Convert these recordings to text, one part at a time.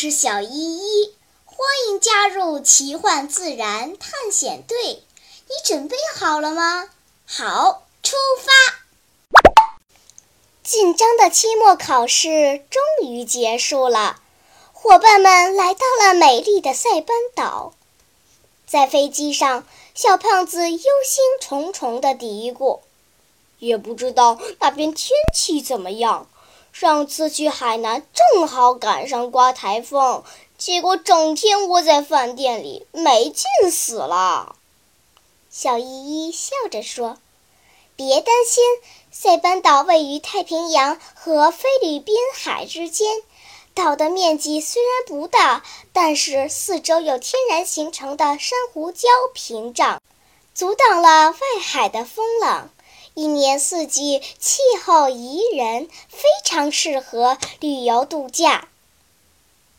是小依依，欢迎加入奇幻自然探险队。你准备好了吗？好，出发！紧张的期末考试终于结束了，伙伴们来到了美丽的塞班岛。在飞机上，小胖子忧心忡忡地嘀咕：“也不知道那边天气怎么样。”上次去海南正好赶上刮台风，结果整天窝在饭店里，没劲死了。小依依笑着说：“别担心，塞班岛位于太平洋和菲律宾海之间，岛的面积虽然不大，但是四周有天然形成的珊瑚礁屏障，阻挡了外海的风浪。”一年四季，气候宜人，非常适合旅游度假。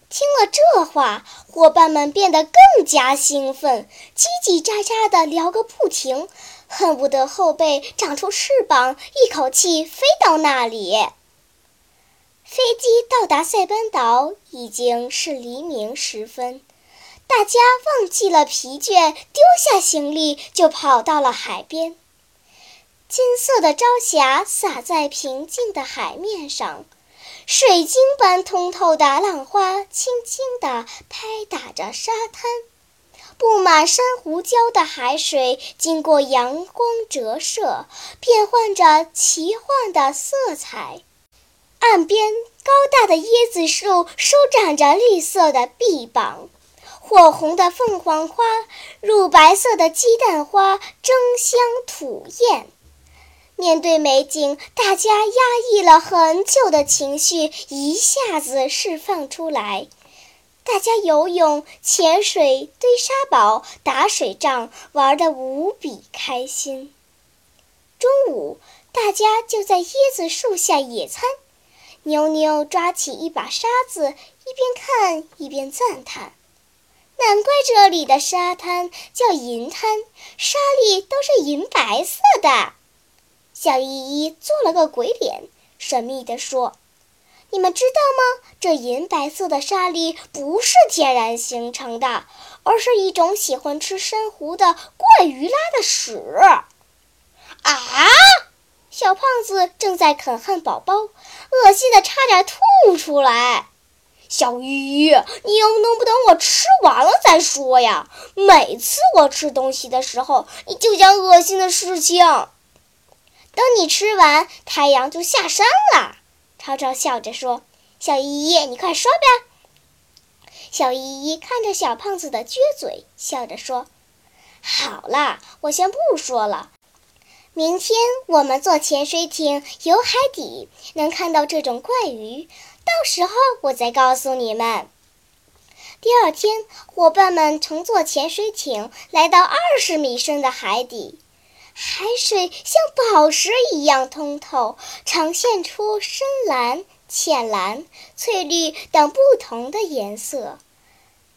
听了这话，伙伴们变得更加兴奋，叽叽喳喳地聊个不停，恨不得后背长出翅膀，一口气飞到那里。飞机到达塞班岛已经是黎明时分，大家忘记了疲倦，丢下行李就跑到了海边。金色的朝霞洒在平静的海面上，水晶般通透的浪花轻轻地拍打着沙滩，布满珊瑚礁的海水经过阳光折射，变换着奇幻的色彩。岸边高大的椰子树舒展着绿色的臂膀，火红的凤凰花、乳白色的鸡蛋花争相吐艳。面对美景，大家压抑了很久的情绪一下子释放出来。大家游泳、潜水、堆沙堡、打水仗，玩得无比开心。中午，大家就在椰子树下野餐。妞妞抓起一把沙子，一边看一边赞叹：“难怪这里的沙滩叫银滩，沙粒都是银白色的。”小依依做了个鬼脸，神秘地说：“你们知道吗？这银白色的沙粒不是天然形成的，而是一种喜欢吃珊瑚的怪鱼拉的屎。”啊！小胖子正在啃汉堡包，恶心的差点吐出来。小依依，你能能不等我吃完了再说呀？每次我吃东西的时候，你就讲恶心的事情。等你吃完，太阳就下山了。超超笑着说：“小依依，你快说吧。”小依依看着小胖子的撅嘴，笑着说：“好了，我先不说了。明天我们坐潜水艇游海底，能看到这种怪鱼。到时候我再告诉你们。”第二天，伙伴们乘坐潜水艇来到二十米深的海底。海水像宝石一样通透，呈现出深蓝、浅蓝、翠绿等不同的颜色。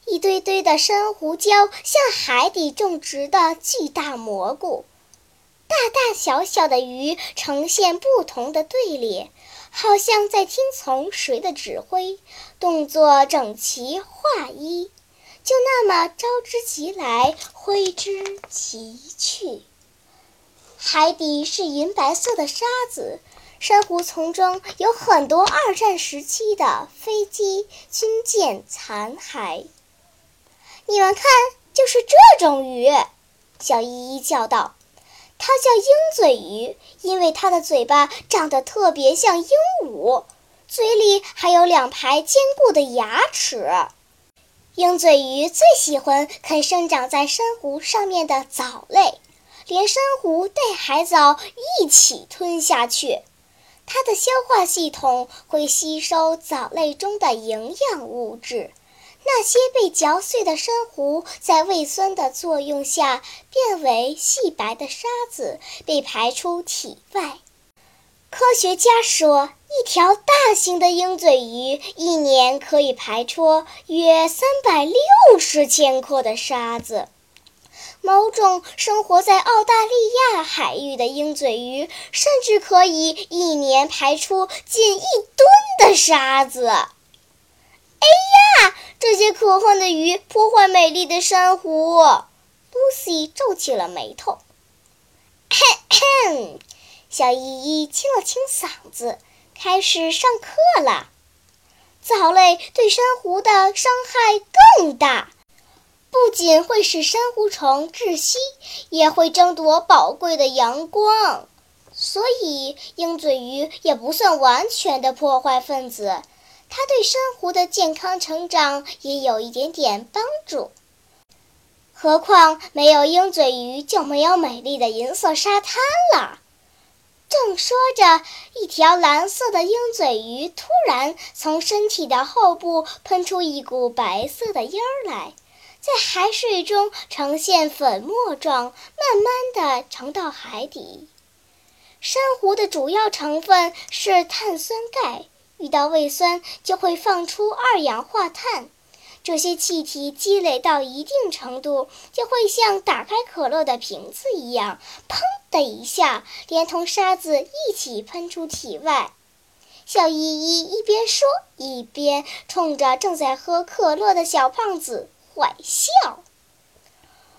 一堆堆的珊瑚礁像海底种植的巨大蘑菇，大大小小的鱼呈现不同的队列，好像在听从谁的指挥，动作整齐划一，就那么招之即来，挥之即去。海底是银白色的沙子，珊瑚丛中有很多二战时期的飞机、军舰残骸。你们看，就是这种鱼！小依依叫道：“它叫鹰嘴鱼，因为它的嘴巴长得特别像鹦鹉，嘴里还有两排坚固的牙齿。鹰嘴鱼最喜欢啃生长在珊瑚上面的藻类。”连珊瑚带海藻一起吞下去，它的消化系统会吸收藻类中的营养物质。那些被嚼碎的珊瑚在胃酸的作用下变为细白的沙子，被排出体外。科学家说，一条大型的鹰嘴鱼一年可以排出约三百六十千克的沙子。某种生活在澳大利亚海域的鹰嘴鱼，甚至可以一年排出近一吨的沙子。哎呀，这些可恨的鱼破坏美丽的珊瑚。露西皱起了眉头。咳咳小依依清了清嗓子，开始上课了。藻类对珊瑚的伤害更大，不仅会使珊瑚虫窒息，也会争夺宝贵的阳光。所以，鹰嘴鱼也不算完全的破坏分子，它对珊瑚的健康成长也有一点点帮助。何况，没有鹰嘴鱼，就没有美丽的银色沙滩了。正说着，一条蓝色的鹰嘴鱼突然从身体的后部喷出一股白色的烟儿来，在海水中呈现粉末状，慢慢地沉到海底。珊瑚的主要成分是碳酸钙，遇到胃酸就会放出二氧化碳。这些气体积累到一定程度，就会像打开可乐的瓶子一样，砰的一下，连同沙子一起喷出体外。小依依一边说，一边冲着正在喝可乐的小胖子坏笑。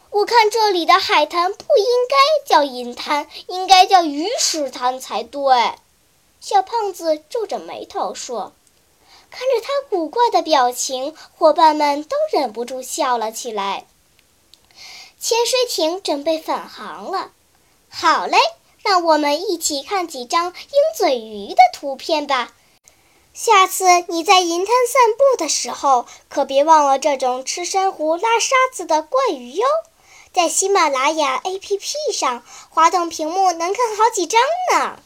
我看这里的海滩不应该叫银滩，应该叫鱼屎滩才对。小胖子皱着眉头说。看着他古怪的表情，伙伴们都忍不住笑了起来。潜水艇准备返航了，好嘞，让我们一起看几张鹰嘴鱼的图片吧。下次你在银滩散步的时候，可别忘了这种吃珊瑚、拉沙子的怪鱼哟。在喜马拉雅 APP 上，滑动屏幕能看好几张呢。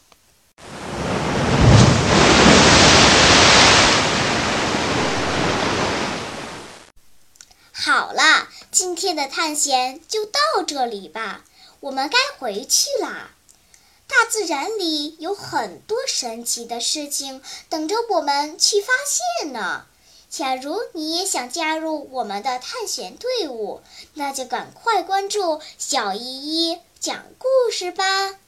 好啦，今天的探险就到这里吧，我们该回去啦。大自然里有很多神奇的事情等着我们去发现呢。假如你也想加入我们的探险队伍，那就赶快关注小依依讲故事吧。